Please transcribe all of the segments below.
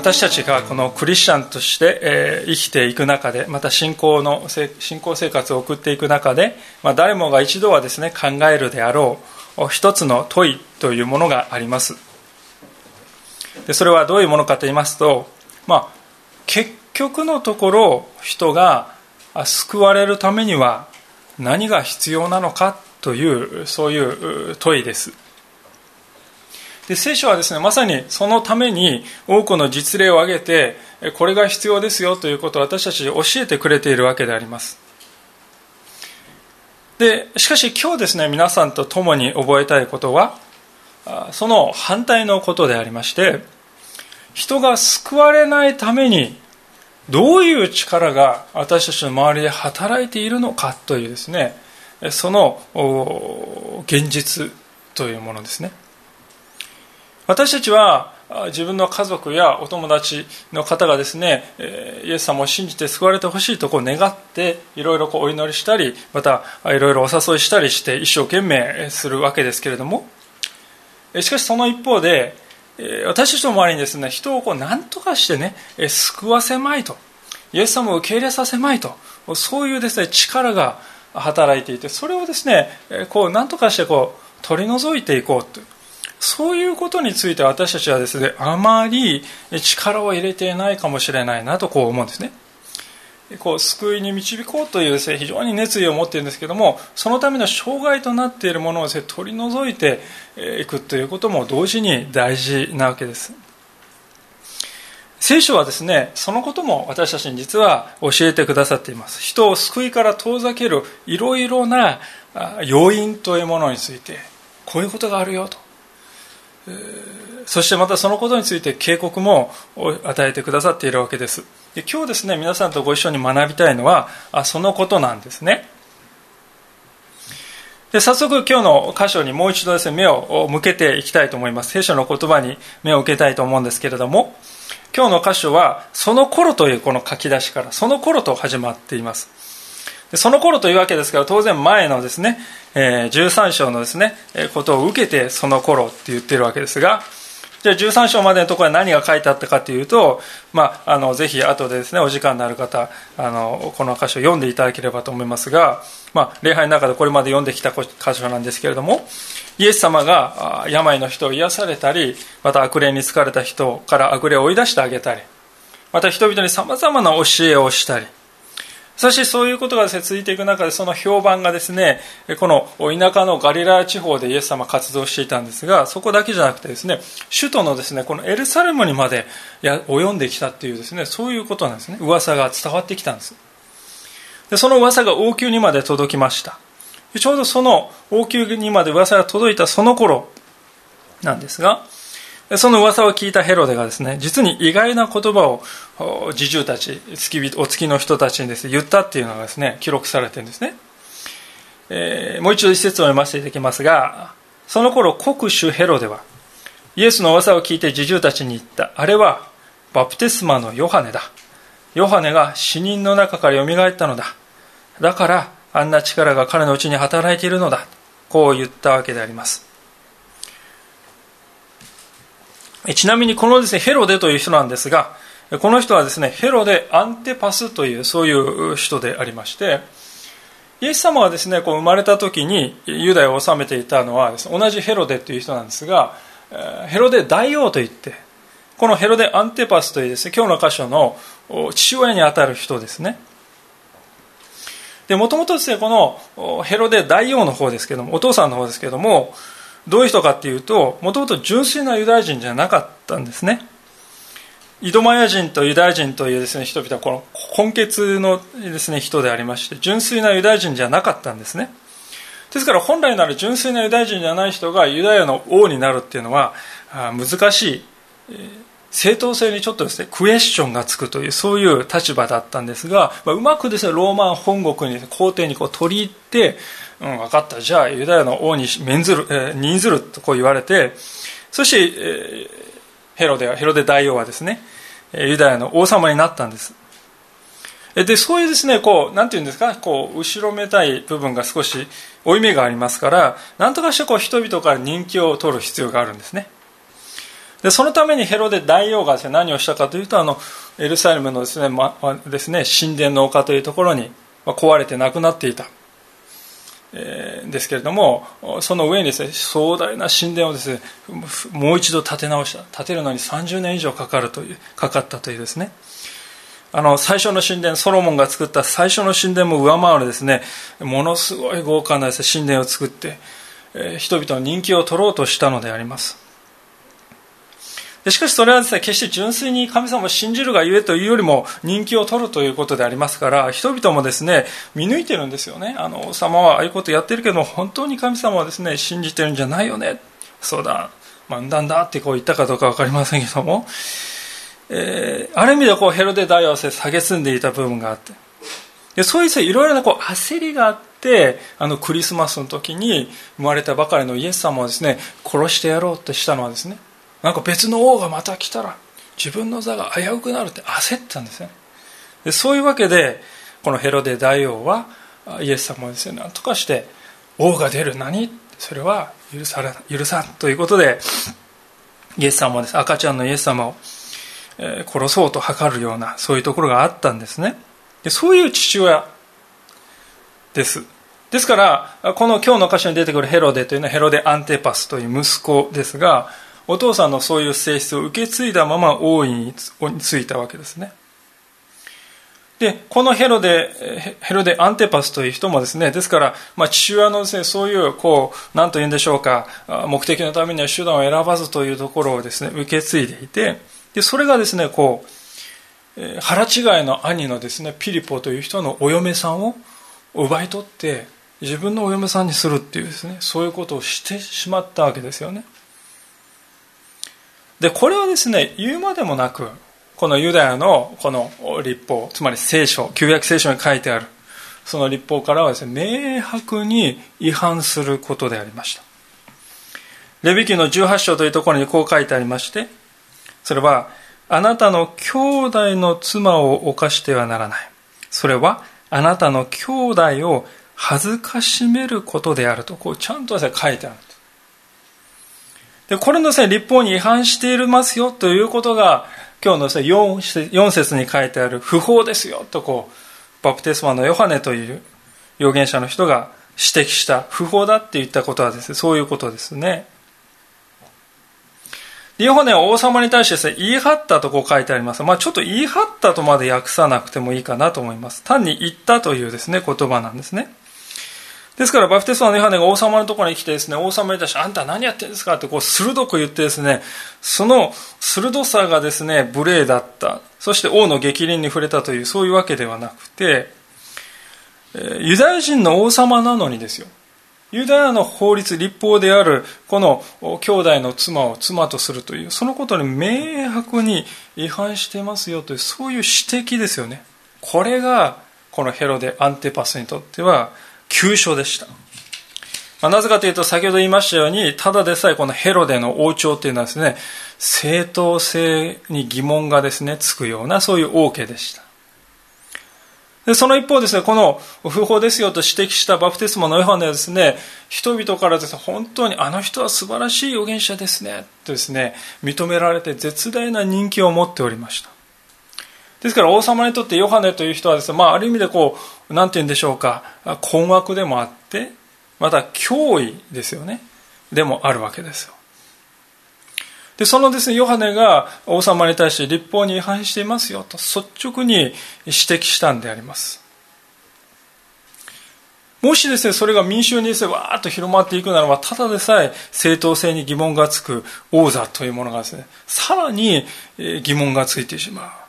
私たちがこのクリスチャンとして、え生きていく中でまた信仰の信仰生活を送っていく中で、まあ、誰もが一度はですね考えるであろう一つの問いというものがあります。でそれはどういうものかと言いますと、まあ、結局のところ人が救われるためには何が必要なのかというそういう問いです。で聖書はですねまさにそのために多くの実例を挙げてこれが必要ですよということを私たち教えてくれているわけであります。でしかし今日ですね皆さんと共に覚えたいことはその反対のことでありまして人が救われないためにどういう力が私たちの周りで働いているのかというですねその現実というものですね。私たちは自分の家族やお友達の方がですねイエス様を信じて救われてほしいとこう願っていろいろお祈りしたりまたいろいろお誘いしたりして一生懸命するわけですけれども。しかしその一方で私たちの周りにですね人をこう何とかしてね救わせまいとイエス様を受け入れさせまいとそういうですね力が働いていてそれをですねこう何とかしてこう取り除いていこうと。そういうことについて私たちはですねあまり力を入れていないかもしれないなとこう思うんですね。こう救いに導こうというです、ね、非常に熱意を持っているんですけどもそのための障害となっているものをです、ね、取り除いていくということも同時に大事なわけです。聖書はですねそのことも私たちに実は教えてくださっています。人を救いから遠ざけるいろいろな要因というものについてこういうことがあるよと。そしてまたそのことについて警告も与えてくださっているわけです。で今日ですね皆さんとご一緒に学びたいのはあそのことなんですね。で早速今日の箇所にもう一度ですね目を向けていきたいと思います。聖書の言葉に目を向けたいと思うんですけれども今日の箇所はその頃というこの書き出しからその頃と始まっています。その頃というわけですから当然前のですね、え13章のですねことを受けてその頃って言ってるわけですがじゃあ13章までのところは何が書いてあったかというと、まあ、あのぜひ後でですねお時間のある方あのこの箇所を読んでいただければと思いますが、まあ、礼拝の中でこれまで読んできた箇所なんですけれどもイエス様が病の人を癒されたりまた悪霊に疲れた人から悪霊を追い出してあげたりまた人々にさまざまな教えをしたりそしそういうことがですね、続いていく中で、その評判がですね、この田舎のガリラヤ地方でイエス様活動していたんですが、そこだけじゃなくてですね、首都のですね、このエルサレムにまで及んできたっていうですね、そういうことなんですね。噂が伝わってきたんです。でその噂が王宮にまで届きました。ちょうどその王宮にまで噂が届いたその頃なんですが、その噂を聞いたヘロデがですね、実に意外な言葉を侍従たち、月お付きの人たちにですね、言ったっていうのがですね、記録されてるんですね。えー、もう一度一節を読ませていただきますが、その頃国主ヘロデは、イエスの噂を聞いて侍従たちに言った。あれは、バプテスマのヨハネだ。ヨハネが死人の中から蘇ったのだ。だから、あんな力が彼のうちに働いているのだ。こう言ったわけであります。ちなみにこのですね、ヘロデという人なんですが、この人はですね、ヘロデ・アンテパスというそういう人でありまして、イエス様がですね、こう生まれた時にユダヤを治めていたのは、同じヘロデという人なんですが、ヘロデ大王といって、このヘロデ・アンテパスというですね、今日の箇所の父親にあたる人ですね。で、もともとですね、このヘロデ大王の方ですけども、お父さんの方ですけども、どういう人かっていうともともと純粋なユダヤ人じゃなかったんですね。イドマヤ人とユダヤ人というです、ね、人々はこの根血のです、ね、人でありまして純粋なユダヤ人じゃなかったんですね。ですから本来なら純粋なユダヤ人じゃない人がユダヤの王になるっていうのは難しい正当性にちょっとですね、クエスチョンがつくという、そういう立場だったんですが、まあ、うまくですね、ローマン本国に、皇帝にこう取り入って、うん、分かった、じゃあユダヤの王に免ずる、えー、任ずるとこう言われて、そして、えー、ヘロデは、ヘロデ大王はですね、ユダヤの王様になったんです。で、そういうですね、こう、なんていうんですか、こう、後ろめたい部分が少し負い目がありますから、なんとかしてこう、人々から人気を取る必要があるんですね。で、そのためにヘロデ大王がですね、何をしたかというと、あの、エルサレムのですね、ま、ですね、神殿の丘というところに、ま壊れてなくなっていた。えー、ですけれども、その上にですね、壮大な神殿をですね、もう一度建て直した。建てるのに30年以上かかるという、かかったというですね。あの、最初の神殿、ソロモンが作った最初の神殿も上回るですね、ものすごい豪華なです、ね、神殿を作って、えー、人々の人気を取ろうとしたのであります。しかしそれはですね、決して純粋に神様を信じるがゆえというよりも人気を取るということでありますから、人々もですね、見抜いてるんですよね。あの、王様はああいうことやってるけど、本当に神様はですね、信じてるんじゃないよね。そうだ、漫談だってこう言ったかどうかわかりませんけども、えー、ある意味でこうヘロデ大王せ下げすんでいた部分があって、でそういういろいろなこう焦りがあって、あのクリスマスの時に生まれたばかりのイエス様をですね、殺してやろうとしたのはですね、なんか別の王がまた来たら自分の座が危うくなるって焦ったんですね。でそういうわけでこのヘロデ大王はイエス様をですね何とかして王が出る。何？それは許され許さんということでイエス様です、赤ちゃんのイエス様を、殺そうと図るようなそういうところがあったんですね。でそういう父親です。ですからこの今日の箇所に出てくるヘロデというのはヘロデ・アンテパスという息子ですがお父さんのそういう性質を受け継いだまま王位についたわけですね。で、このヘロデ、ヘロデ・アンテパスという人もですね、ですから、まあ、父親のですね、そういう、こう、なんと言うんでしょうか、目的のためには手段を選ばずというところをですね、受け継いでいて、で、それがですね、こう、腹違いの兄のですね、ピリポという人のお嫁さんを奪い取って、自分のお嫁さんにするっていうですね、そういうことをしてしまったわけですよね。で、これはですね、言うまでもなく、このユダヤのこの立法、つまり聖書、旧約聖書に書いてある、その立法からはですね、明白に違反することでありました。レビキの18章というところにこう書いてありまして、それは、あなたの兄弟の妻を犯してはならない。それは、あなたの兄弟を恥ずかしめることであると、こうちゃんと書いてある。で、これのですね、立法に違反していますよということが、今日のですね、4, 4節に書いてある不法ですよとこう、バプテスマのヨハネという預言者の人が指摘した不法だって言ったことはですね、そういうことですね。ヨハネは王様に対してですね、言い張ったとこう書いてあります。まあちょっと言い張ったとまで訳さなくてもいいかなと思います。単に言ったというですね、言葉なんですね。ですから、バプテスマのヨハネが王様のところに来てですね、王様に対して、あんた何やってんですか？ってこう鋭く言ってですね、その鋭さがですね、無礼だった。そして王の激鱗に触れたという、そういうわけではなくて、ユダヤ人の王様なのにですよ。ユダヤの法律、立法である、この兄弟の妻を妻とするという、そのことに明白に違反してますよという、そういう指摘ですよね。これが、このヘロデ・アンテパスにとっては、急所でした。まあ、なぜかというと、先ほど言いましたように、ただでさえこのヘロデの王朝というのはですね、正当性に疑問がですね、つくような、そういう王家でした。でその一方ですね、この不法ですよと指摘したバプテスマのヨハネはですね、人々からですね、本当にあの人は素晴らしい預言者ですね、とですね、認められて絶大な人気を持っておりました。ですから王様にとってヨハネという人はですね、まあ、ある意味でこう、なんて言うんでしょうか、困惑でもあって、また脅威ですよね。でもあるわけですよ。で、そのですね、ヨハネが王様に対して立法に違反していますよと率直に指摘したんであります。もしですね、それが民衆にですね、わーっと広まっていくならば、ただでさえ正当性に疑問がつく王座というものがですね、さらに疑問がついてしまう。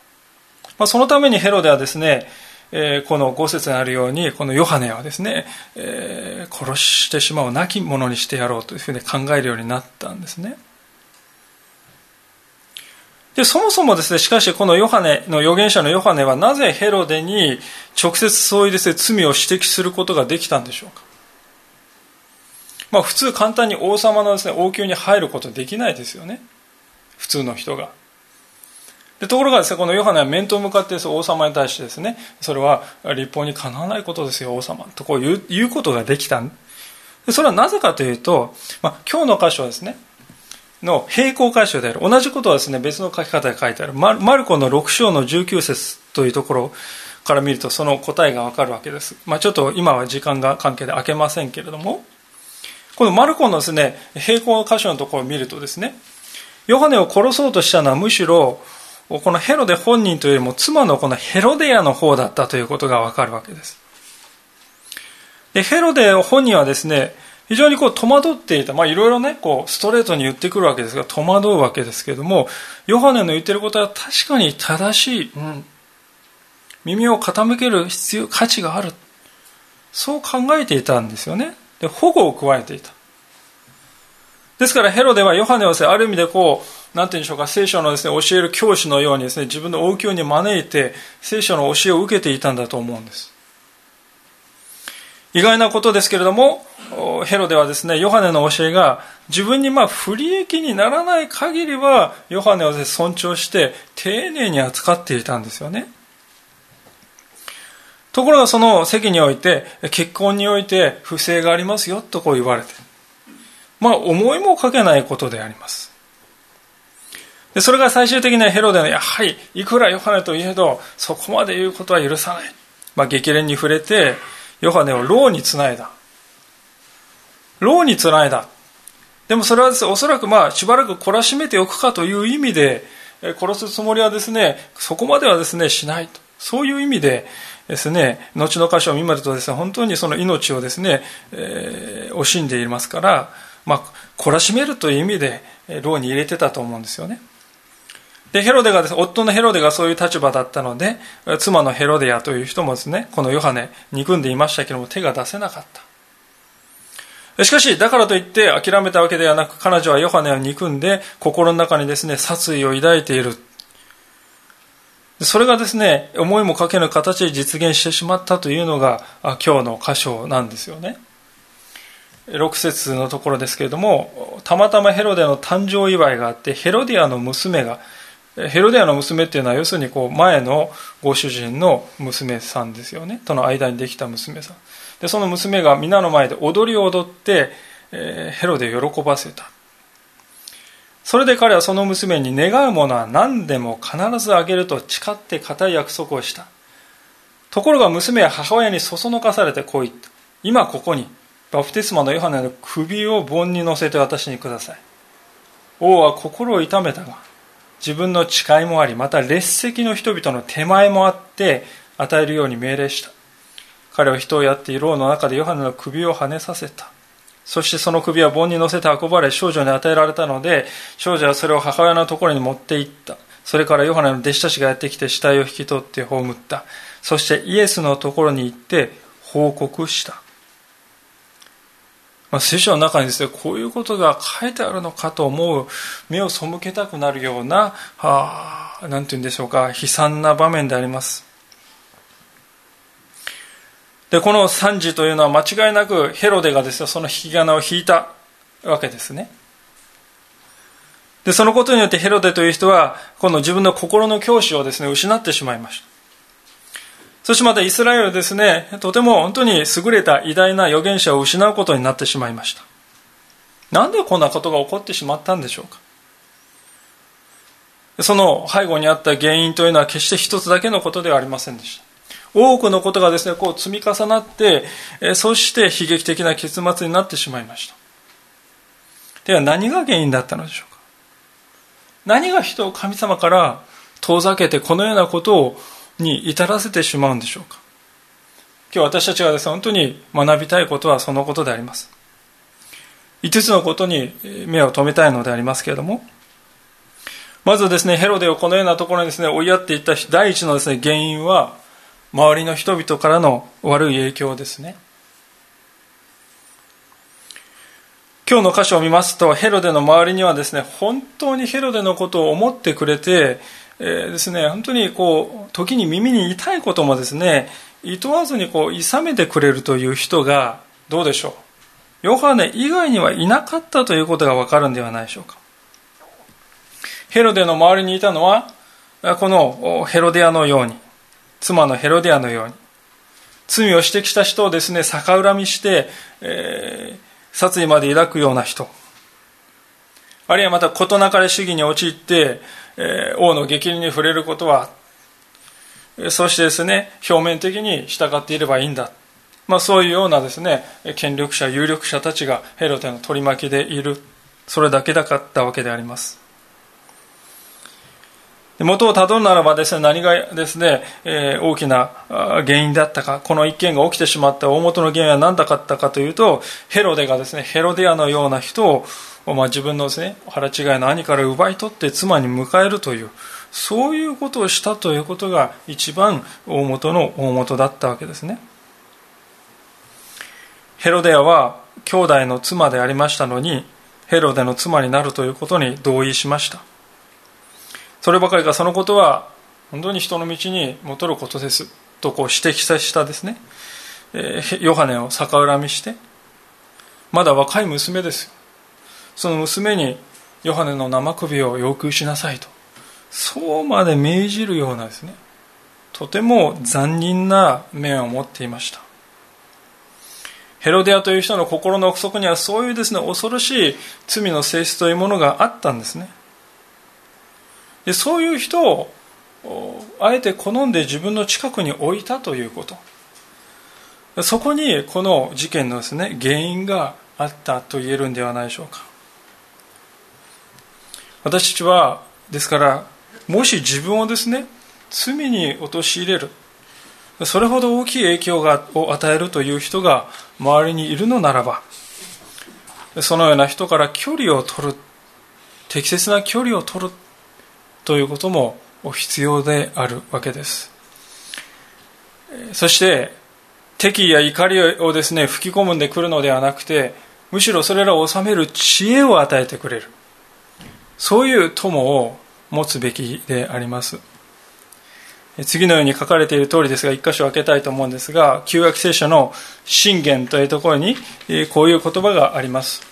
まあ、そのためにヘロデはですね、えー、この5節にあるように、このヨハネはですね、えー、殺してしまう亡き者にしてやろうというふうに考えるようになったんですね。で、そもそもですね、しかしこのヨハネの預言者のヨハネはなぜヘロデに直接そういうですね、罪を指摘することができたんでしょうか。まあ普通簡単に王様のですね、王宮に入ることできないですよね。普通の人が。でところがですね、このヨハネは面と向かって王様に対してですね、それは立法にかなわないことですよ、王様。とこう言うことができた。それはなぜかというと、まあ、今日の箇所はですね、の並行箇所である。同じことはですね、別の書き方で書いてある。マルコの6章の19節というところから見ると、その答えがわかるわけです。まあ、ちょっと今は時間が関係で開けませんけれども、このマルコのですね、並行箇所のところを見るとですね、ヨハネを殺そうとしたのはむしろ、このヘロデ本人というよりも妻のこのヘロデアの方だったということがわかるわけです。で、ヘロデ本人はですね、非常にこう戸惑っていた。まあいろいろね、こうストレートに言ってくるわけですが、戸惑うわけですけども、ヨハネの言ってることは確かに正しい。うん。耳を傾ける必要、価値がある。そう考えていたんですよね。で、保護を加えていた。ですからヘロデはヨハネをですね、ある意味でこう、なんて言うんでしょうか、聖書のですね、教える教師のようにですね、自分の王宮に招いて、聖書の教えを受けていたんだと思うんです。意外なことですけれども、ヘロデはですね、ヨハネの教えが自分にまあ不利益にならない限りは、ヨハネを尊重して丁寧に扱っていたんですよね。ところがその席において、結婚において不正がありますよとこう言われて、まあ思いもかけないことであります。でそれが最終的にはヘロデの、やはりいくらヨハネといえど、そこまで言うことは許さない。まあ激励に触れて、ヨハネを牢につないだ。牢につないだ。でもそれはですね、おそらくまあ、しばらく懲らしめておくかという意味で、殺すつもりはですね、そこまではですね、しないと。そういう意味でですね、後の箇所を見るとですね、本当にその命をですね、えー、惜しんでいますから、まあ、懲らしめるという意味で、牢に入れてたと思うんですよね。で、ヘロデがです、ね、夫のヘロデがそういう立場だったので、妻のヘロデアという人もですね、このヨハネ、憎んでいましたけども、手が出せなかった。しかし、だからといって諦めたわけではなく、彼女はヨハネを憎んで、心の中にですね、殺意を抱いている。それがですね、思いもかけぬ形で実現してしまったというのが、今日の箇所なんですよね。6節のところですけれども、たまたまヘロデの誕生祝いがあって、ヘロディアの娘が、ヘロデアの娘っていうのは要するにこう前のご主人の娘さんですよね。との間にできた娘さん。でその娘が皆の前で踊りを踊って、えー、ヘロデを喜ばせた。それで彼はその娘に願うものは何でも必ずあげると誓って固い約束をした。ところが娘は母親にそそのかされてこう言った。今ここにバプテスマのヨハネの首を盆に乗せて私にください。王は心を痛めたが自分の誓いもありまた列席の人々の手前もあって与えるように命令した。彼は人をやっていろうの中でヨハネの首を跳ねさせた。そしてその首は盆に乗せて運ばれ少女に与えられたので少女はそれを母親のところに持って行った。それからヨハネの弟子たちがやってきて死体を引き取って葬った。そしてイエスのところに行って報告した。まあ、聖書の中にですね、こういうことが書いてあるのかと思う、目を背けたくなるような、はあ、なんて言うんでしょうか、悲惨な場面であります。で、この惨事というのは間違いなくヘロデがですね、その引き金を引いたわけですね。で、そのことによってヘロデという人は、この自分の心の教師をですね、失ってしまいました。そしてまたイスラエルはですね、とても本当に優れた偉大な預言者を失うことになってしまいました。なんでこんなことが起こってしまったんでしょうかその背後にあった原因というのは決して一つだけのことではありませんでした。多くのことがですね、こう積み重なって、そして悲劇的な結末になってしまいました。では何が原因だったのでしょうか何が人を神様から遠ざけてこのようなことをに至らせてしまうんでしょうか今日私たちがですね、本当に学びたいことはそのことであります。5つのことに目を留めたいのでありますけれども、まずですね、ヘロデをこのようなところにですね、追いやっていった第一のですね、原因は、周りの人々からの悪い影響ですね。今日の箇所を見ますとヘロデの周りにはですね本当にヘロデのことを思ってくれて、えー、ですね本当にこう時に耳に痛いこともですねいとわずにこう諌めてくれるという人がどうでしょう？ヨハネ以外にはいなかったということがわかるんではないでしょうか？ヘロデの周りにいたのはこのヘロデアのように妻のヘロデアのように罪を指摘した人をですね逆恨みして、えー、殺意まで抱くような人。あるいはまた事なかれ主義に陥って、王の激励に触れることはそしてですね表面的に従っていればいいんだ。まあ、そういうようなですね権力者有力者たちがヘロテの取り巻きでいる。それだけだったわけであります。元をたどるならばですね何がですね、えー、大きな原因だったかこの一件が起きてしまった大元の原因は何だったかというとヘロデがですねヘロデアのような人を、まあ、自分のですね腹違いの兄から奪い取って妻に迎えるというそういうことをしたということが一番大元の大元だったわけですね。ヘロデアは兄弟の妻でありましたのにヘロデの妻になるということに同意しました。そればかりかそのことは本当に人の道に戻ることです。とこう指摘さしたですね、え、ヨハネを逆恨みしてまだ若い娘です。その娘にヨハネの生首を要求しなさいと。そうまで命じるようなですね。とても残忍な面を持っていました。ヘロデアという人の心の奥底にはそういうですね恐ろしい罪の性質というものがあったんですね。でそういう人をあえて好んで自分の近くに置いたということ。そこにこの事件のですね原因があったと言えるんではないでしょうか。私たちはですからもし自分をですね罪に陥れる。それほど大きい影響がを与えるという人が周りにいるのならばそのような人から距離を取る適切な距離を取るということも必要であるわけです。そして敵意や怒りをですね吹き込むんでくるのではなくてむしろそれらを収める知恵を与えてくれる。そういう友を持つべきであります。次のように書かれている通りですが、一箇所開けたいと思うんですが、旧約聖書の信玄というところに、こういう言葉があります。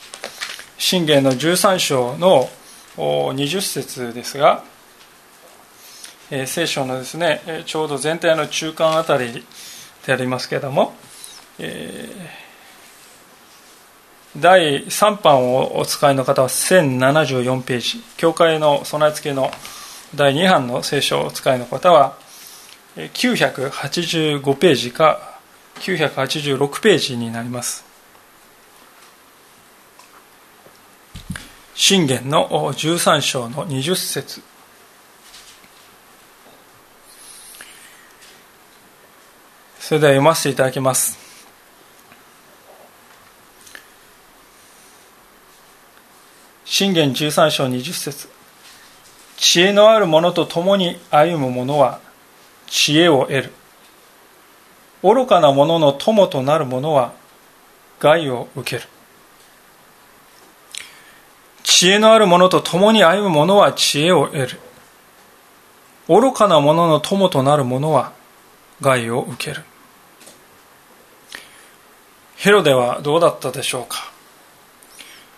信玄の13章の20節ですが、聖書のですね、ちょうど全体の中間あたりでありますけれども、第3版をお使いの方は1074ページ、教会の備え付けの第2版の聖書をお使いの方は、985ページか986ページになります。信玄の13章の20節。それでは読ませていただきます。信玄13章20節。知恵のある者と共に歩む者は知恵を得る。愚かな者の友となる者は害を受ける。知恵のある者と共に歩む者は知恵を得る。愚かな者の友となる者は害を受ける。ヘロデはどうだったでしょうか？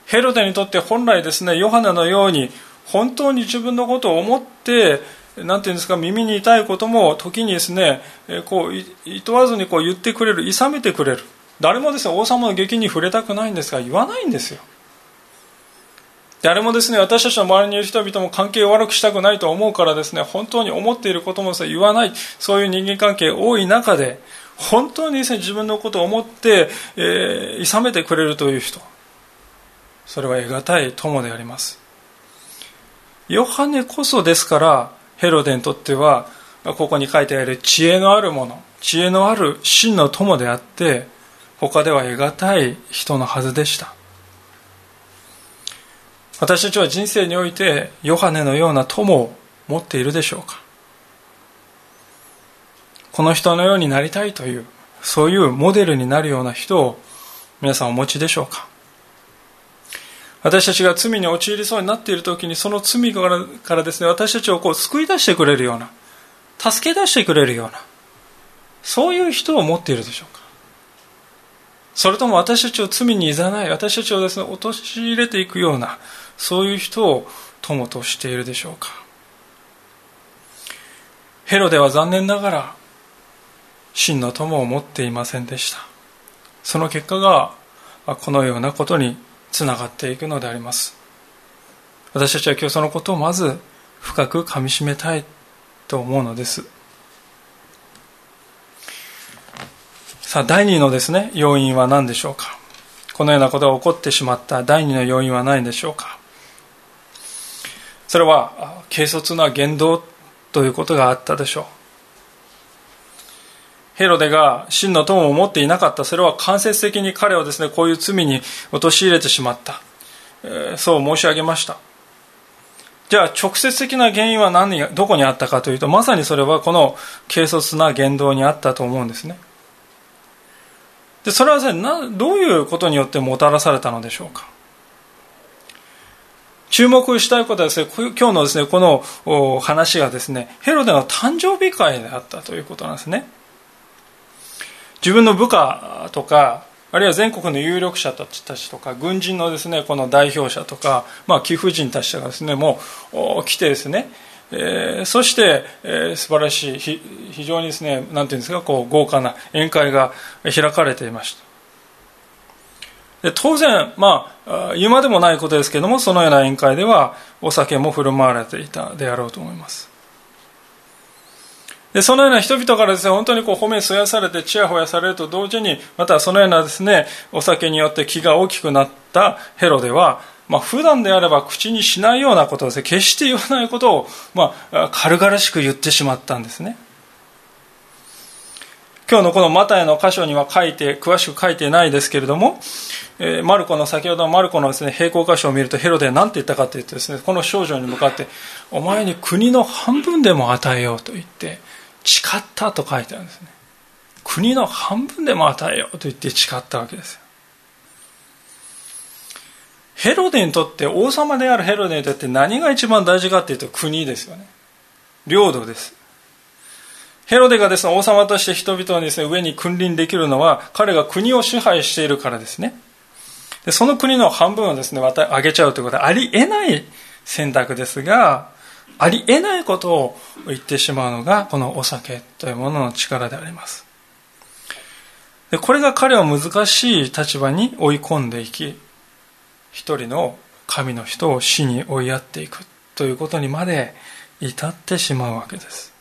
ヘロデにとって本来ですねヨハネのように本当に自分のことを思ってなんていうんですか耳に痛いことも時にですねこういとわずにこう言ってくれる諌めてくれる。誰もですね王様の劇に触れたくないんですが言わないんですよ。誰もですね私たちの周りにいる人々も関係を悪くしたくないと思うからですね本当に思っていることも言わない。そういう人間関係多い中で本当にですね自分のことを思って、えー、諌めてくれるという人。それは得難い友であります。ヨハネこそですからヘロデにとってはここに書いてある知恵のあるもの知恵のある真の友であって他では得難い人のはずでした。私たちは人生においてヨハネのような友を持っているでしょうか。この人のようになりたいというそういうモデルになるような人を皆さんお持ちでしょうか？私たちが罪に陥りそうになっている時にその罪からからですね私たちをこう救い出してくれるような助け出してくれるようなそういう人を持っているでしょうか？それとも私たちを罪にいざない私たちをですね陥れていくようなそういう人を友としているでしょうか？ヘロデは残念ながら真の友を持っていませんでした。その結果がこのようなことにつながっていくのであります。私たちは今日そのことをまず深くかみしめたいと思うのです。さあ第二のですね要因は何でしょうか。このようなことが起こってしまった。第二の要因は何でしょうか。それは軽率な言動ということがあったでしょう。ヘロデが真の友を持っていなかった。それは間接的に彼をですねこういう罪に陥れてしまった、え、そう申し上げました。じゃあ直接的な原因は何どこにあったかというとまさにそれはこの軽率な言動にあったと思うんですね。でそれはですねどういうことによってもたらされたのでしょうか。注目したいことはですね、今日のですね、この話がですね、ヘロデの誕生日会であったということなんですね。自分の部下とか、あるいは全国の有力者たちとか、軍人のですね、この代表者とか、まあ、貴婦人たちがですね、もう来てですね、えー、そして、えー、素晴らしい非常にですねなんていうんですかこう豪華な宴会が開かれていました。で当然まあ言うまでもないことですけれどもそのような宴会ではお酒も振る舞われていたであろうと思います。でそのような人々からですね本当にこう褒めそやされてちやほやされると同時にまたそのようなですねお酒によって気が大きくなったヘロデはまあ普段であれば口にしないようなことをですね決して言わないことを、まあ、軽々しく言ってしまったんですね。今日のこのマタイの箇所には書いて詳しく書いてないですけれども、えー、マルコの先ほどのマルコのですね並行箇所を見るとヘロデは何て言ったかというとですねこの少女に向かってお前に国の半分でも与えようと言って誓ったと書いてあるんですね国の半分でも与えようと言って誓ったわけですヘロデにとって王様であるヘロデにとって何が一番大事かっていうと国ですよね。領土ですヘロデがですね王様として人々にですね上に君臨できるのは彼が国を支配しているからですね。でその国の半分をですねあげちゃうということはありえない選択ですがありえないことを言ってしまうのがこのお酒というものの力であります。でこれが彼を難しい立場に追い込んでいき一人の神の人を死に追いやっていくということにまで至ってしまうわけです、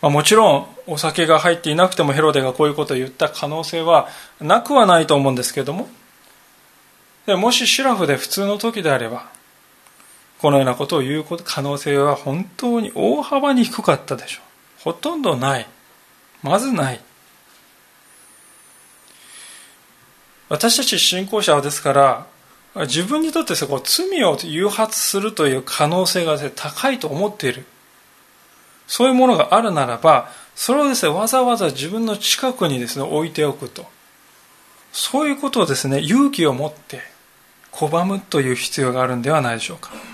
まあ、もちろんお酒が入っていなくてもヘロデがこういうことを言った可能性はなくはないと思うんですけれども。でもしシラフで普通の時であればこのようなことを言う可能性は本当に大幅に低かったでしょう。ほとんどない。まずない。私たち信仰者はですから、自分にとってそこ罪を誘発するという可能性が高いと思っている。そういうものがあるならば、それをですね、わざわざ自分の近くにですね、置いておくと。そういうことをですね、勇気を持って拒むという必要があるんではないでしょうか。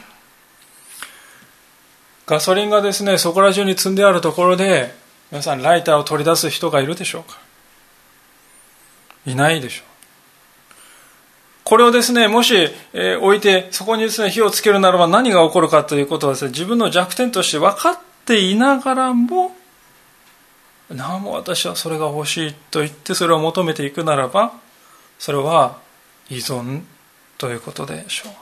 ガソリンがですねそこら中に積んであるところで皆さんライターを取り出す人がいるでしょうか？いないでしょう。これをですねもし、えー、置いてそこにですね火をつけるならば何が起こるかということはですね自分の弱点として分かっていながらもなも私はそれが欲しいと言ってそれを求めていくならばそれは依存ということでしょう。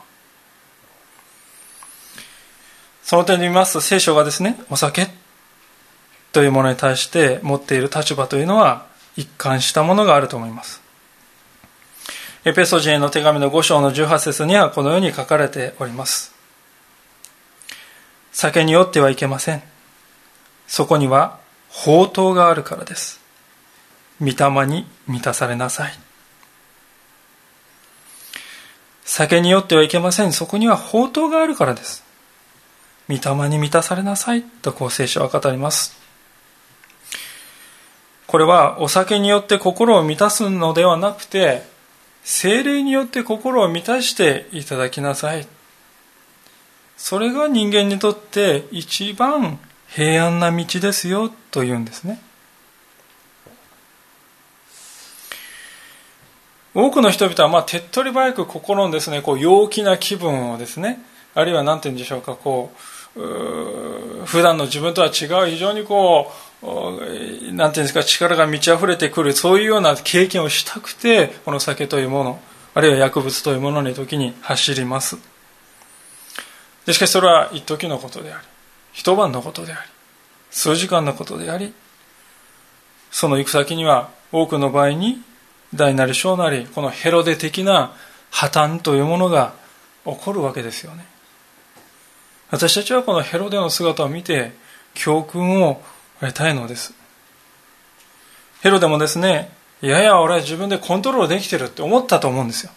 その点で見ますと聖書がですね、お酒というものに対して持っている立場というのは一貫したものがあると思います。エペソ人への手紙の5章の18節にはこのように書かれております。酒に酔ってはいけません。そこには宝刀があるからです。御霊に満たされなさい。酒に酔ってはいけません。そこには宝刀があるからです。御霊に満たされなさいとこう聖書は語ります。これはお酒によって心を満たすのではなくて精霊によって心を満たしていただきなさい。それが人間にとって一番平安な道ですよというんですね。多くの人々は、まあ、手っ取り早く心のですね、こう陽気な気分をですね、あるいは何て言うんでしょうか、こう、普段の自分とは違う、非常にこう、なんていうんですか、力が満ち溢れてくる、そういうような経験をしたくて、この酒というもの、あるいは薬物というものに時に走りますで。しかしそれは一時のことであり、一晩のことであり、数時間のことであり、その行く先には多くの場合に大なり小なり、このヘロデ的な破綻というものが起こるわけですよね。私たちはこのヘロデの姿を見て教訓を得たいのです。ヘロデもですね、いやいや俺は自分でコントロールできてるって思ったと思うんですよ。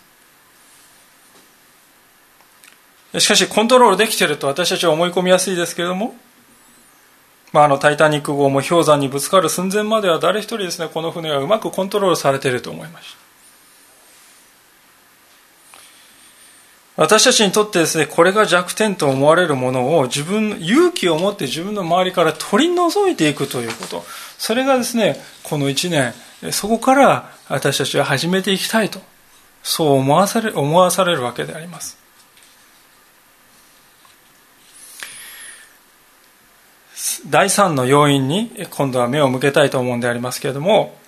しかしコントロールできてると私たちは思い込みやすいですけれども、まあ、あのタイタニック号も氷山にぶつかる寸前までは誰一人ですねこの船はうまくコントロールされていると思いました私たちにとってですねこれが弱点と思われるものを自分勇気を持って自分の周りから取り除いていくということ。それがですねこの1年そこから私たちは始めていきたいと。そう思わされ思わされるわけであります。第3の要因に今度は目を向けたいと思うんでありますけれども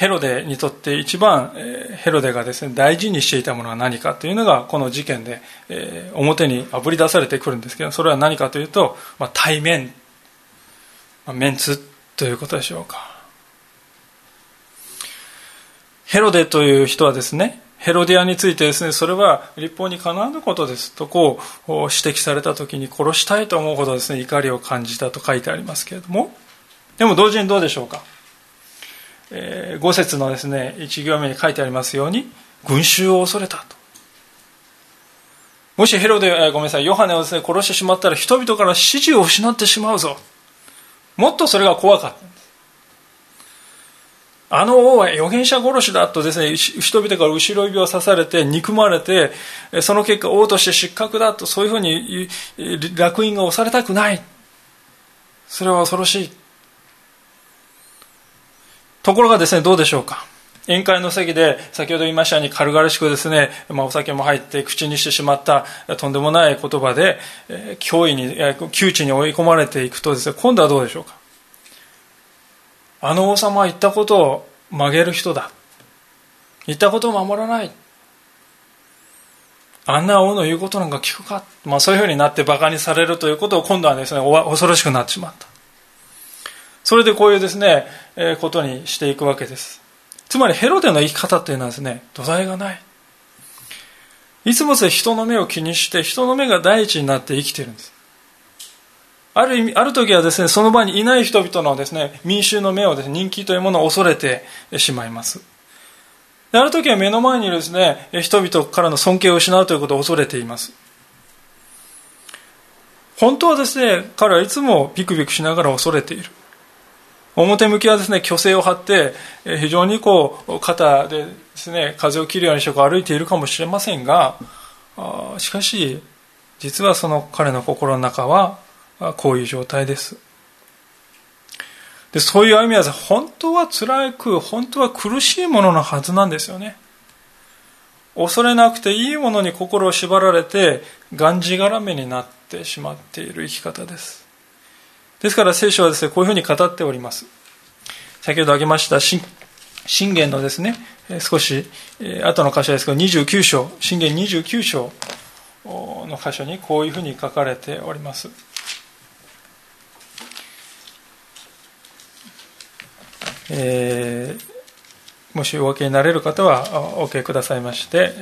ヘロデにとって一番ヘロデがですね大事にしていたものは何かというのがこの事件で表にあぶり出されてくるんですけどそれは何かというと、まあ、対面まメンツということでしょうかヘロデという人はですねヘロディアについてですね、それは立法にかなわぬことですとこう指摘された時に殺したいと思うほどですね、怒りを感じたと書いてありますけれども、でも同時にどうでしょうか。えー、節のですね、1行目に書いてありますように、群衆を恐れたと。もしヘロデ、えー、ごめんなさい、ヨハネをですね、殺してしまったら人々から支持を失ってしまうぞ。もっとそれが怖かった。あの王は預言者殺しだとですね、人々から後ろ指を刺されて憎まれて、その結果王として失格だと、そういうふうに烙印が押されたくない。それは恐ろしい。ところがですね、どうでしょうか。宴会の席で先ほど言いましたように軽々しくですね、まあ、お酒も入って口にしてしまったとんでもない言葉で、脅威に窮地に追い込まれていくとですね今度はどうでしょうか。あの王様は言ったことを曲げる人だ。言ったことを守らない。あんな王の言うことなんか聞くか、まあ、そういうふうになって馬鹿にされるということを今度はですね恐ろしくなってしまった。それでこういうですね、えことにしていくわけですつまりヘロデの生き方というのはですね土台がないいつも人の目を気にして人の目が第一になって生きているんですある意味、ある時はですね、その場にいない人々のですね、民衆の目をですね、人気というものを恐れてしまいます。ある時は目の前にいるですね、人々からの尊敬を失うということを恐れています。本当はですね、彼はいつもビクビクしながら恐れている。表向きはですね、虚勢を張って、非常にこう、肩でですね、風を切るようにして歩いているかもしれませんが、しかし、実はその彼の心の中は、こういう状態です。でそういう歩みは本当は辛く本当は苦しいもののはずなんですよね。恐れなくていいものに心を縛られてがんじがらめになってしまっている生き方です。ですから聖書はですねこういうふうに語っております先ほど挙げました信玄のですね少し後の箇所ですけど29章信玄29章の箇所にこういうふうに書かれておりますえー、もしお分けになれる方はお受けくださいまして、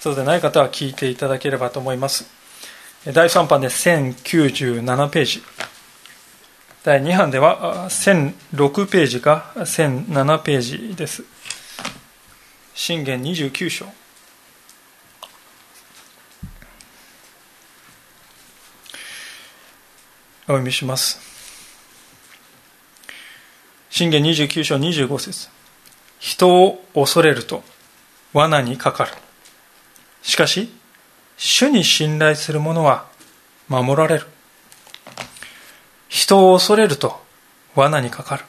そうでない方は聞いていただければと思います。第3版で1097ページ。第2版では1006ページか1007ページです。信玄29章。お読みします。信玄29章25節人を恐れると罠にかかるしかし主に信頼する者は守られる人を恐れると罠にかかる。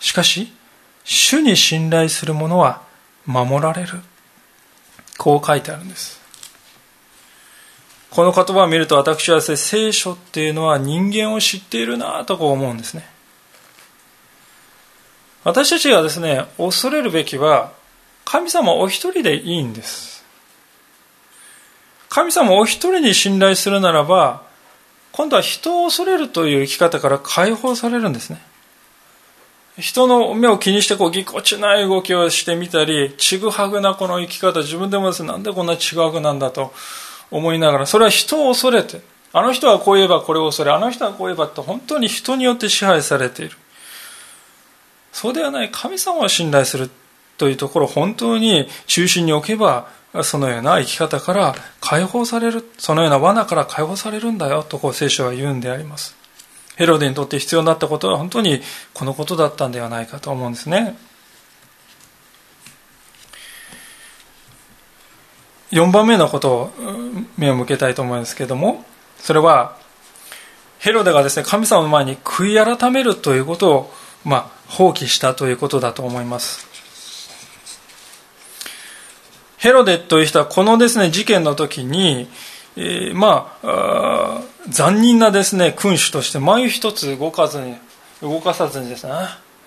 しかし主に信頼する者は守られる。こう書いてあるんです。この言葉を見ると私は聖書っていうのは人間を知っているなとこう思うんですね。私たちがですね恐れるべきは神様お一人でいいんです。神様お一人に信頼するならば今度は人を恐れるという生き方から解放されるんですね。人の目を気にしてこうぎこちない動きをしてみたりちぐはぐなこの生き方自分でもですねなんでこんなちぐはぐなんだと思いながらそれは人を恐れてあの人はこう言えばこれを恐れあの人はこう言えばって本当に人によって支配されている。そうではない。神様を信頼するというところを本当に中心に置けばそのような生き方から解放されるそのような罠から解放されるんだよとこう聖書は言うんであります。ヘロデにとって必要になったことは本当にこのことだったんではないかと思うんですね。4番目のことを目を向けたいと思うんですけどもそれはヘロデがですね神様の前に悔い改めるということを、まあ、放棄したということだと思います。ヘロデという人はこのですね事件の時に、えー、まあ残忍なですね君主として眉一つ動かずに動かさずにですね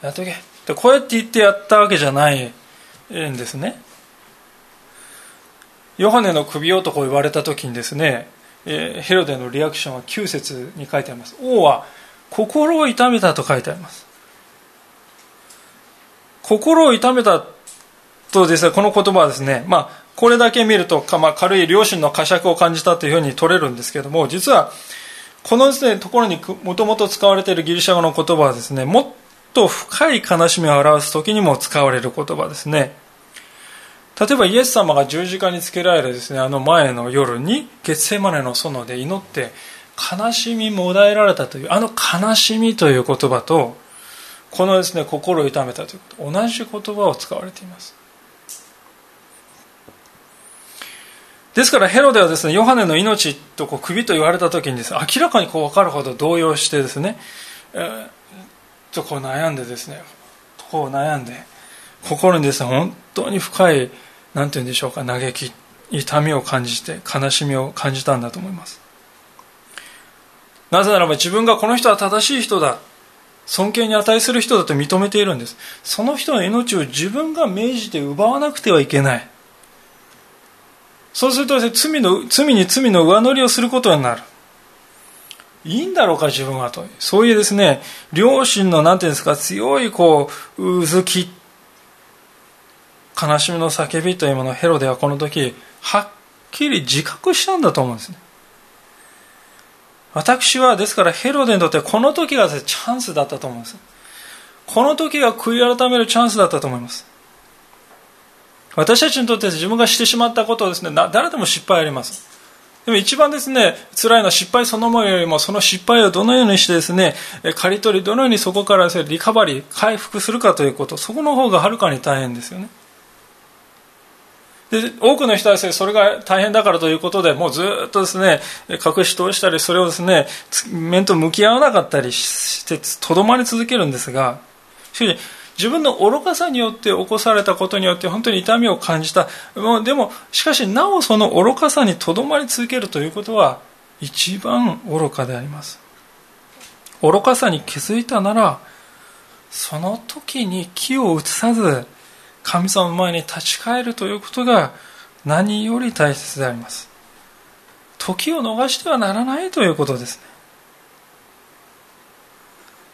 やっとけ。でこうやって言ってやったわけじゃないんですね。ヨハネの首男を言われた時にですね、えー、ヘロデのリアクションは9節に書いてあります。王は心を痛めたと書いてあります。心を痛めたとですこの言葉はですねまあこれだけ見ると、まあ、軽い良心の呵責を感じたというふうに取れるんですけども実はこのですねところにもともと使われているギリシャ語の言葉はですねもっと深い悲しみを表す時にも使われる言葉ですね。例えばイエス様が十字架につけられるですねあの前の夜に月世までの園で祈って悲しみもだえられたというあの悲しみという言葉とこのですね心を痛めたということ同じ言葉を使われています。ですからヘロデはですねヨハネの命とこう首と言われた時にですね明らかにこう分かるほど動揺してですね、えー、とこう悩んでですねこう悩んで心にですね本当に深い何て言うんでしょうか嘆き痛みを感じて悲しみを感じたんだと思います。なぜならば自分がこの人は正しい人だ尊敬に値する人だと認めているんです。その人の命を自分が命じて奪わなくてはいけない。そうすると、ね、罪の罪に罪の上乗りをすることになる。いいんだろうか自分はと。そういうですね良心の何ていうんですか強いこううずき悲しみの叫びというものをヘロデはこの時はっきり自覚したんだと思うんですね。私はですからヘロデにとってこの時がチャンスだったと思うんです。この時が悔い改めるチャンスだったと思います。私たちにとって自分がしてしまったことをですね誰でも失敗あります。でも一番ですね辛いのは失敗そのものよりもその失敗をどのようにしてですね刈り取りどのようにそこからですねリカバリー回復するかということ。そこの方がはるかに大変ですよね。で多くの人はですねそれが大変だからということでもうずっとですね隠し通したりそれをですね面と向き合わなかったりしてとどまり続けるんですがしかし自分の愚かさによって起こされたことによって本当に痛みを感じた。でもしかしなおその愚かさにとどまり続けるということは一番愚かであります。愚かさに気づいたならその時に気を移さず神様の前に立ち返るということが何より大切であります。時を逃してはならないということですね。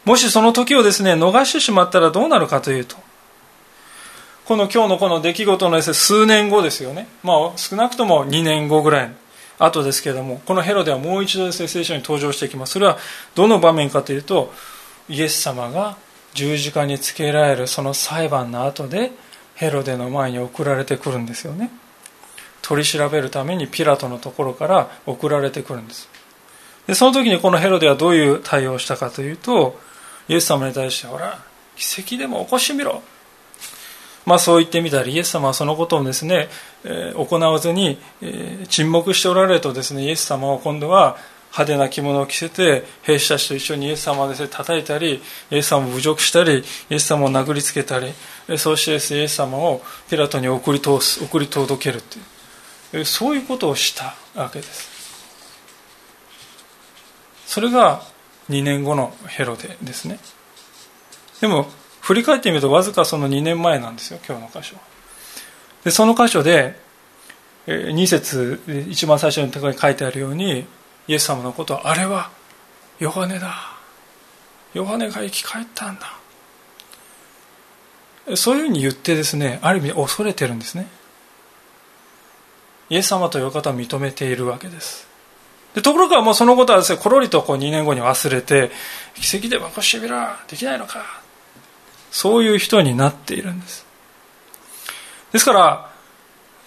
もしその時をですね、逃してしまったらどうなるかというと、この今日のこの出来事のです、ね、数年後ですよね。まあ少なくとも2年後ぐらい後ですけれども、このヘロではもう一度ですね、聖書に登場していきます。それはどの場面かというと、イエス様が十字架につけられるその裁判の後で、ヘロデの前に送られてくるんですよね。取り調べるためにピラトのところから送られてくるんです。で、その時にこのヘロデはどういう対応をしたかというと、イエス様に対してほら奇跡でも起こしてみろ。まあそう言ってみたりイエス様はそのことをですね、えー、行わずに、えー、沈黙しておられるとですねイエス様を今度は派手な着物を着せて兵士たちと一緒にイエス様をですね叩いたりイエス様を侮辱したりイエス様を殴りつけたりそうしてです、ね、イエス様をピラトに送り通す送り届けるというそういうことをしたわけです。それが2年後のヘロデですね。でも振り返ってみるとわずかその2年前なんですよ今日の箇所でその箇所で2節一番最初のところに書いてあるようにイエス様のことはあれはヨハネだ。ヨハネが生き返ったんだ。そういうふうに言ってですねある意味恐れてるんですね。イエス様という方を認めているわけです。でところがもうそのことはですねころりとこう2年後に忘れて奇跡でまこしびらできないのか。そういう人になっているんです。ですから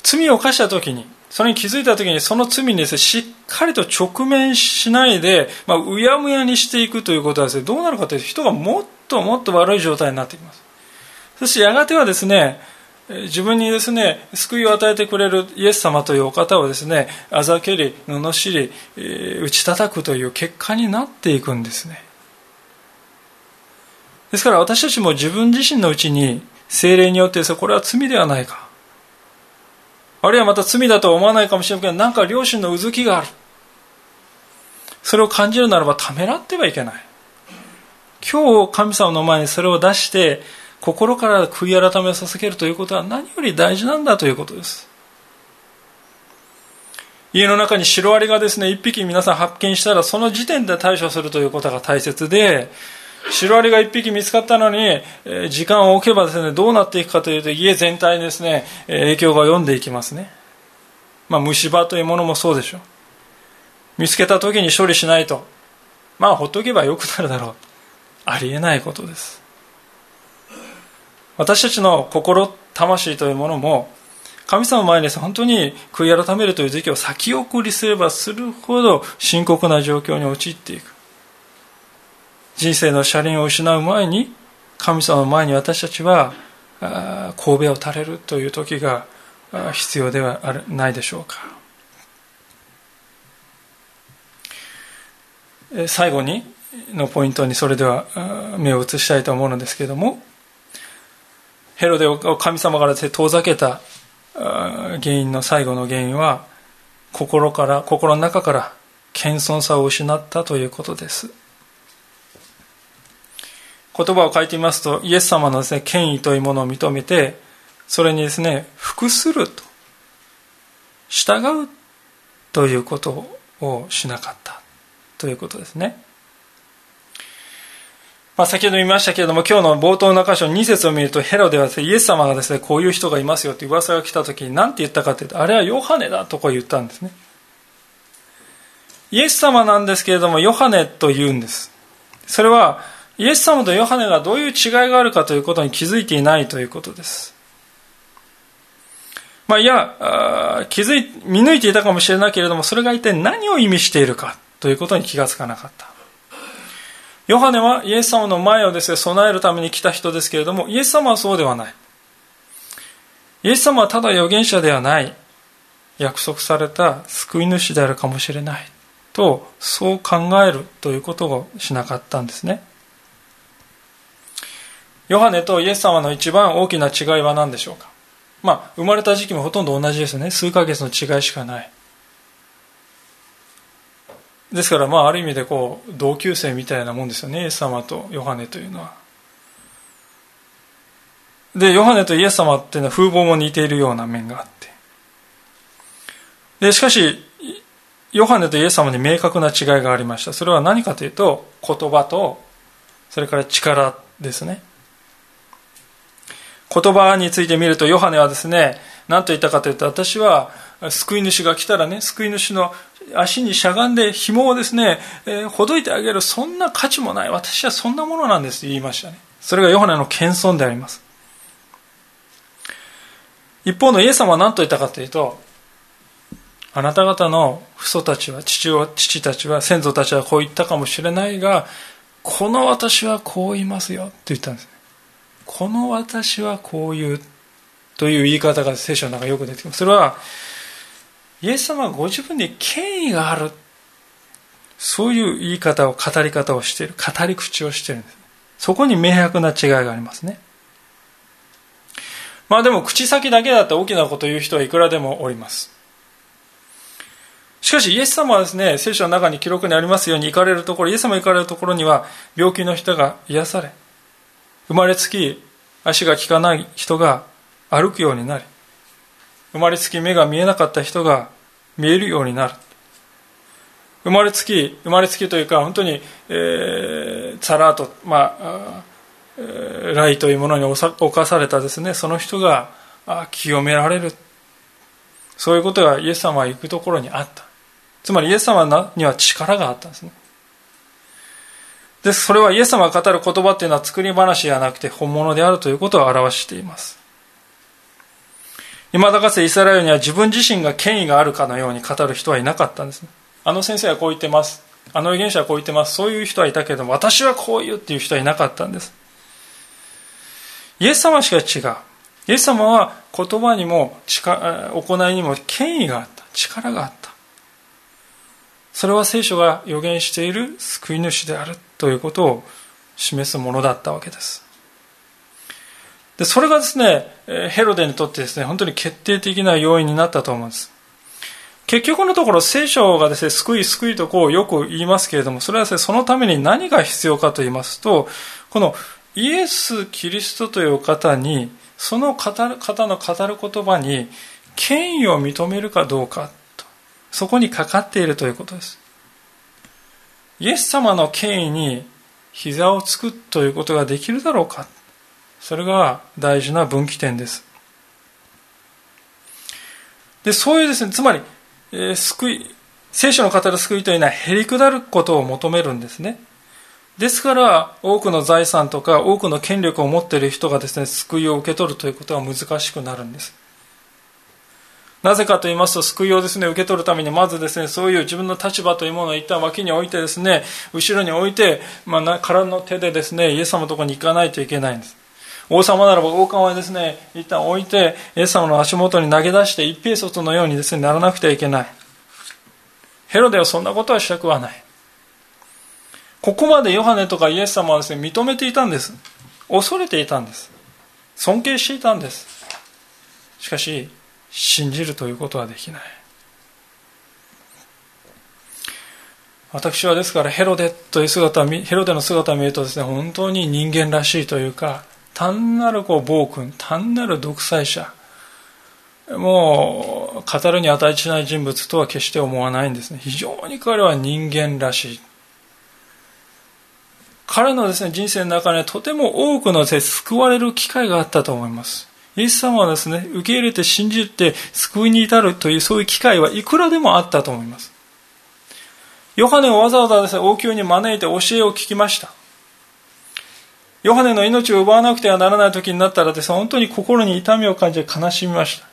罪を犯した時にそれに気づいた時にその罪にですねしっかりと直面しないで、まあ、うやむやにしていくということはですねどうなるかというと人がもっともっと悪い状態になってきます。そしてやがてはですね自分にですね救いを与えてくれるイエス様というお方をですねあざけり罵り、打ち叩くという結果になっていくんですね。ですから私たちも自分自身のうちに精霊によってこれは罪ではないか。あるいはまた罪だとは思わないかもしれないけど何か良心のうずきがある。それを感じるならばためらってはいけない。今日神様の前にそれを出して心から悔い改めを捧げるということは何より大事なんだということです家の中にシロアリがですね一匹皆さん発見したらその時点で対処するということが大切でシロアリが一匹見つかったのに、時間を置けばですね、どうなっていくかというと、家全体にですね、影響が及んでいきますね。まあ、虫歯というものもそうでしょう。見つけた時に処理しないと、まあ、ほっとけばよくなるだろう。ありえないことです。私たちの心、魂というものも、神様の前に本当に悔い改めるという時期を先送りすればするほど深刻な状況に陥っていく。人生の車輪を失う前に、神様の前に私たちは、神戸を垂れるという時が必要ではないでしょうか。最後にのポイントにそれでは目を移したいと思うのですけれども、ヘロデを神様から遠ざけた原因の最後の原因は心から心の中から謙遜さを失ったということです。言葉を書いてみますとイエス様のです、ね、権威というものを認めてそれにですね服すると従うということをしなかったということですね。まあ、先ほど見ましたけれども、今日の冒頭の箇所2節を見ると、ヘロではですね、イエス様がですね、こういう人がいますよって噂が来た時に何て言ったかというと、あれはヨハネだとこう言ったんですね。イエス様なんですけれども、ヨハネと言うんです。それは、イエス様とヨハネがどういう違いがあるかということに気づいていないということです。まあ、いや、気づい、見抜いていたかもしれないけれども、それが一体何を意味しているかということに気がつかなかった。ヨハネはイエス様の前をですね、備えるために来た人ですけれども、イエス様はそうではない。イエス様はただ預言者ではない。約束された救い主であるかもしれない。と、そう考えるということをしなかったんですね。ヨハネとイエス様の一番大きな違いは何でしょうかまあ、生まれた時期もほとんど同じですね。数ヶ月の違いしかない。ですからまあある意味でこう同級生みたいなもんですよね。イエス様とヨハネというのは。でヨハネとイエス様っていうのは風貌も似ているような面があって。でしかしヨハネとイエス様に明確な違いがありました。それは何かというと言葉とそれから力ですね。言葉について見るとヨハネはですね何と言ったかというと私は救い主が来たらね救い主の足にしゃがんで紐をですね、えー、ほどいてあげる、そんな価値もない。私はそんなものなんですと言いましたね。それがヨハネの謙遜であります。一方のイエス様は何と言ったかというと、あなた方の父祖たちは、父は、父たちは、先祖たちはこう言ったかもしれないが、この私はこう言いますよって言ったんですね。この私はこう言うという言い方が聖書の中によく出てきます。それは、イエス様はご自分に権威がある。そういう言い方を、語り方をしている。語り口をしているんです。そこに明白な違いがありますね。まあでも口先だけだったら大きなことを言う人はいくらでもおります。しかしイエス様はですね、聖書の中に記録にありますように行かれるところ、イエス様行かれるところには病気の人が癒され、生まれつき足が利かない人が歩くようになり、生まれつき目が見えなかった人が見えるようになる。生まれつき、生まれつきというか、本当に、えー、サラート、まあ、ライというものに侵されたですね、その人が清められる。そういうことがイエス様が行くところにあった。つまりイエス様には力があったんですね。で、それはイエス様が語る言葉っていうのは作り話じゃなくて本物であるということを表しています。今だかつてイスラエルには自分自身が権威があるかのように語る人はいなかったんですね。あの先生はこう言ってます。あの預言者はこう言ってます。そういう人はいたけれども、私はこう言うっていう人はいなかったんです。イエス様しか違う。イエス様は言葉にも行いにも権威があった。力があった。それは聖書が予言している救い主であるということを示すものだったわけです。で、それがですね、ヘロデにとってですね、本当に決定的な要因になったと思うんです。結局のところ聖書がですね、救い救いとこうよく言いますけれども、それはですね、そのために何が必要かと言いますと、このイエス・キリストという方に、その方の語る言葉に権威を認めるかどうかと、そこにかかっているということです。イエス様の権威に膝をつくということができるだろうか。それが大事な分岐点です。で、そういうですね、つまり、えー、救い、聖書の語る救いというのはへりくだることを求めるんですね。ですから、多くの財産とか多くの権力を持っている人がですね、救いを受け取るということは難しくなるんです。なぜかと言いますと、救いをですね、受け取るために、まずですね、そういう自分の立場というものを一旦脇に置いてですね、後ろに置いて、まあ、体の手でですね、イエス様のところに行かないといけないんです。王様ならば王冠をですね、一旦置いて、イエス様の足元に投げ出して、一平外のようにですね、ならなくてはいけない。ヘロデはそんなことはしたくはない。ここまでヨハネとかイエス様はですね、認めていたんです。恐れていたんです。尊敬していたんです。しかし、信じるということはできない。私はですからヘロデという姿ヘロデの姿を見るとですね、本当に人間らしいというか、単なるこう暴君、単なる独裁者、もう語るに値しない人物とは決して思わないんですね。非常に彼は人間らしい。彼のですね、人生の中にはとても多くの救われる機会があったと思います。イエス様はですね、受け入れて信じて救いに至るというそういう機会はいくらでもあったと思います。ヨハネをわざわざですね、王宮に招いて教えを聞きました。ヨハネの命を奪わなくてはならない時になったらです、本当に心に痛みを感じて悲しみました。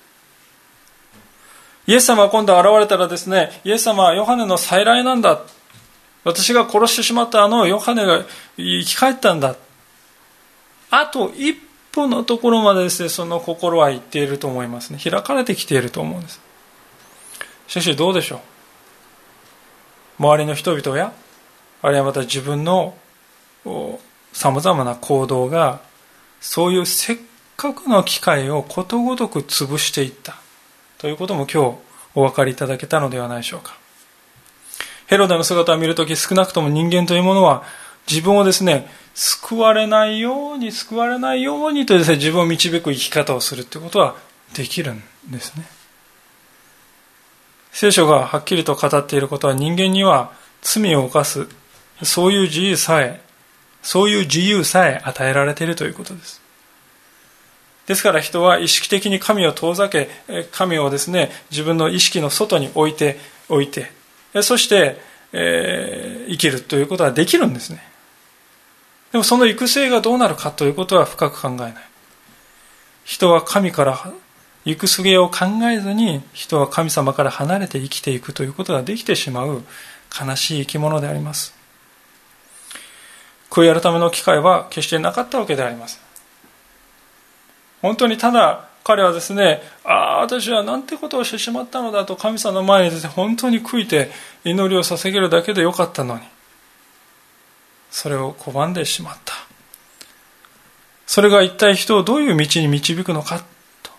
イエス様が今度現れたらですね、イエス様はヨハネの再来なんだ。私が殺してしまったあのヨハネが生き返ったんだ。あと一歩のところまでですね、その心は言っていると思いますね。開かれてきていると思うんです。しかしどうでしょう?周りの人々や、あるいはまた自分のさまざまな行動が、そういうせっかくの機会をことごとく潰していった。ということも今日お分かりいただけたのではないでしょうか。ヘロデの姿を見るとき少なくとも人間というものは自分をですね、救われないように、救われないようにとですね、自分を導く生き方をするということはできるんですね。聖書がはっきりと語っていることは人間には罪を犯す、そういう自由さえ、そういう自由さえ与えられているということです。ですから人は意識的に神を遠ざけ、神をですね、自分の意識の外に置いて、置いて、そして、えー、生きるということはできるんですね。でもその育成がどうなるかということは深く考えない。人は神から行くすげを考えずに人は神様から離れて生きていくということができてしまう悲しい生き物であります。悔い改めの機会は決してなかったわけであります。本当にただ彼はですねああ私はなんてことをしてしまったのだと神様の前にですね本当に悔いて祈りを捧げるだけでよかったのにそれを拒んでしまったそれが一体人をどういう道に導くのかと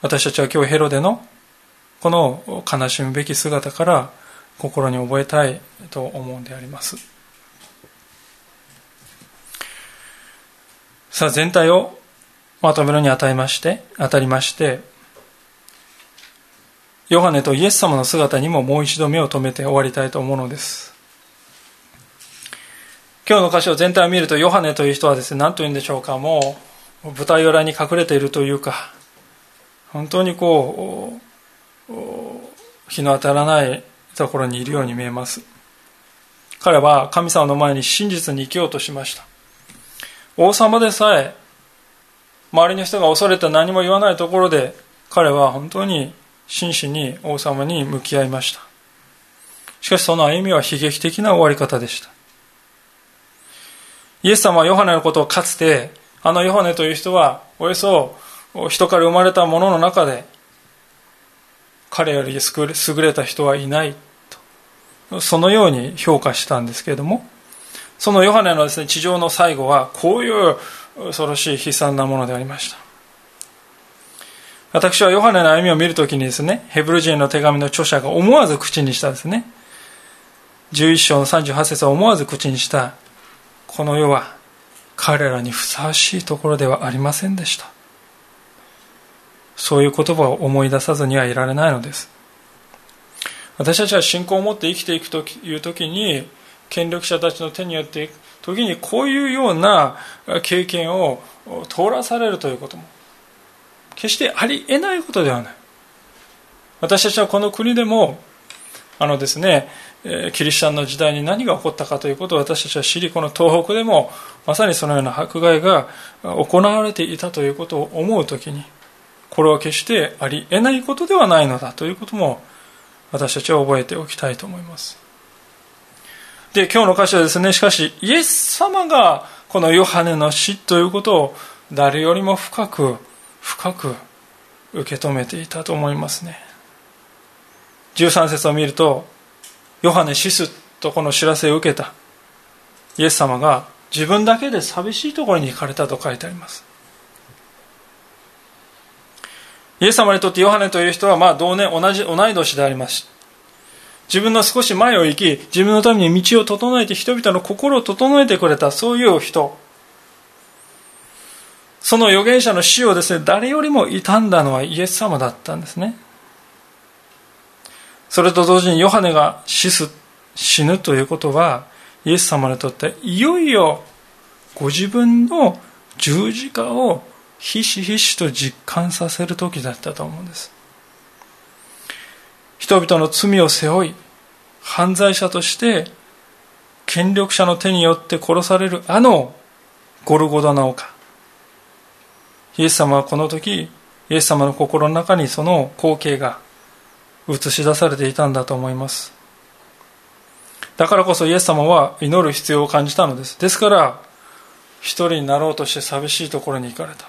私たちは今日ヘロデのこの悲しむべき姿から心に覚えたいと思うんでありますさあ全体をまとめるに与えまして当たりましてヨハネとイエス様の姿にももう一度目を留めて終わりたいと思うのです。今日の箇所全体を見るとヨハネという人はですね何と言うんでしょうかもう舞台裏に隠れているというか本当にこう日の当たらないところにいるように見えます。彼は神様の前に真実に生きようとしました。王様でさえ周りの人が恐れて何も言わないところで彼は本当に真摯に王様に向き合いました。しかしその歩みは悲劇的な終わり方でした。イエス様はヨハネのことをかつてあのヨハネという人はおよそ人から生まれたものの中で彼より優れた人はいないと。そのように評価したんですけれども。そのヨハネのですね地上の最後はこういう恐ろしい悲惨なものでありました。私はヨハネの歩みを見るときにですねヘブル人の手紙の著者が思わず口にしたですね。11章の38節は思わず口にしたこの世は彼らにふさわしいところではありませんでした。そういう言葉を思い出さずにはいられないのです。私たちは信仰を持って生きていくという時に権力者たちの手によって時にこういうような経験を通らされるということも決してありえないことではない。私たちはこの国でもあのですねキリシタンの時代に何が起こったかということを私たちは知りこの東北でもまさにそのような迫害が行われていたということを思う時にこれは決してありえないことではないのだということも私たちは覚えておきたいと思います。で今日の歌詞はですねしかしイエス様がこのヨハネの死ということを誰よりも深く深く受け止めていたと思いますね。13節を見るとヨハネ死すとこの知らせを受けた。イエス様が自分だけで寂しいところに行かれたと書いてあります。イエス様にとってヨハネという人はまあ同年同じ同い年であります。自分の少し前を行き自分のために道を整えて人々の心を整えてくれたそういう人。その預言者の死をですね誰よりも傷んだのはイエス様だったんですね。それと同時にヨハネが死す死ぬということはイエス様にとっていよいよご自分の十字架をひしひしと実感させる時だったと思うんです。人々の罪を背負い犯罪者として権力者の手によって殺されるあのゴルゴダナ丘イエス様はこの時イエス様の心の中にその光景が映し出されていたんだと思います。だからこそイエス様は祈る必要を感じたのです。ですから一人になろうとして寂しいところに行かれた。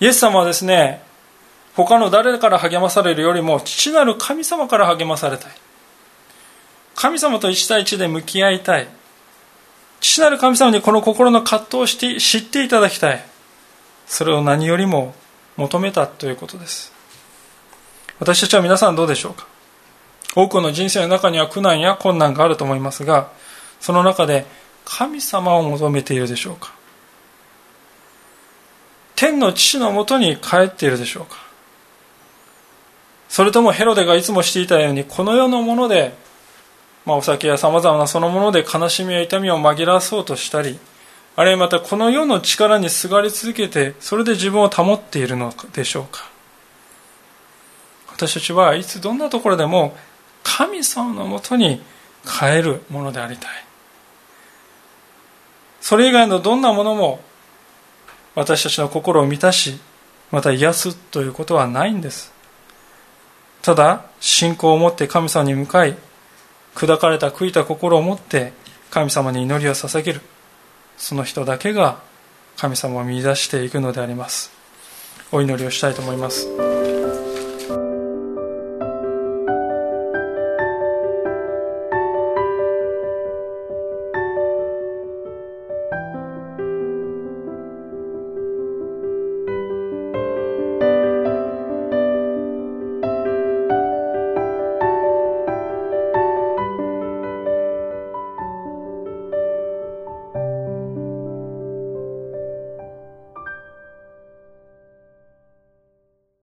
イエス様はですね、他の誰から励まされるよりも、父なる神様から励まされたい。神様と一対一で向き合いたい。父なる神様にこの心の葛藤をして知っていただきたい。それを何よりも求めたということです。私たちは皆さんどうでしょうか？多くの人生の中には苦難や困難があると思いますが、その中で神様を求めているでしょうか？天の父のもとに帰っているでしょうか？それともヘロデがいつもしていたようにこの世のもので、まあ、お酒やさまざまなそのもので悲しみや痛みを紛らわそうとしたりあるいはまたこの世の力にすがり続けてそれで自分を保っているのでしょうか。私たちはいつどんなところでも神様のもとに帰るものでありたい。それ以外のどんなものも私たちの心を満たしまた癒すということはないんです。ただ信仰を持って神様に向かい砕かれた悔いた心を持って神様に祈りを捧げる。その人だけが神様を見出していくのであります。お祈りをしたいと思います。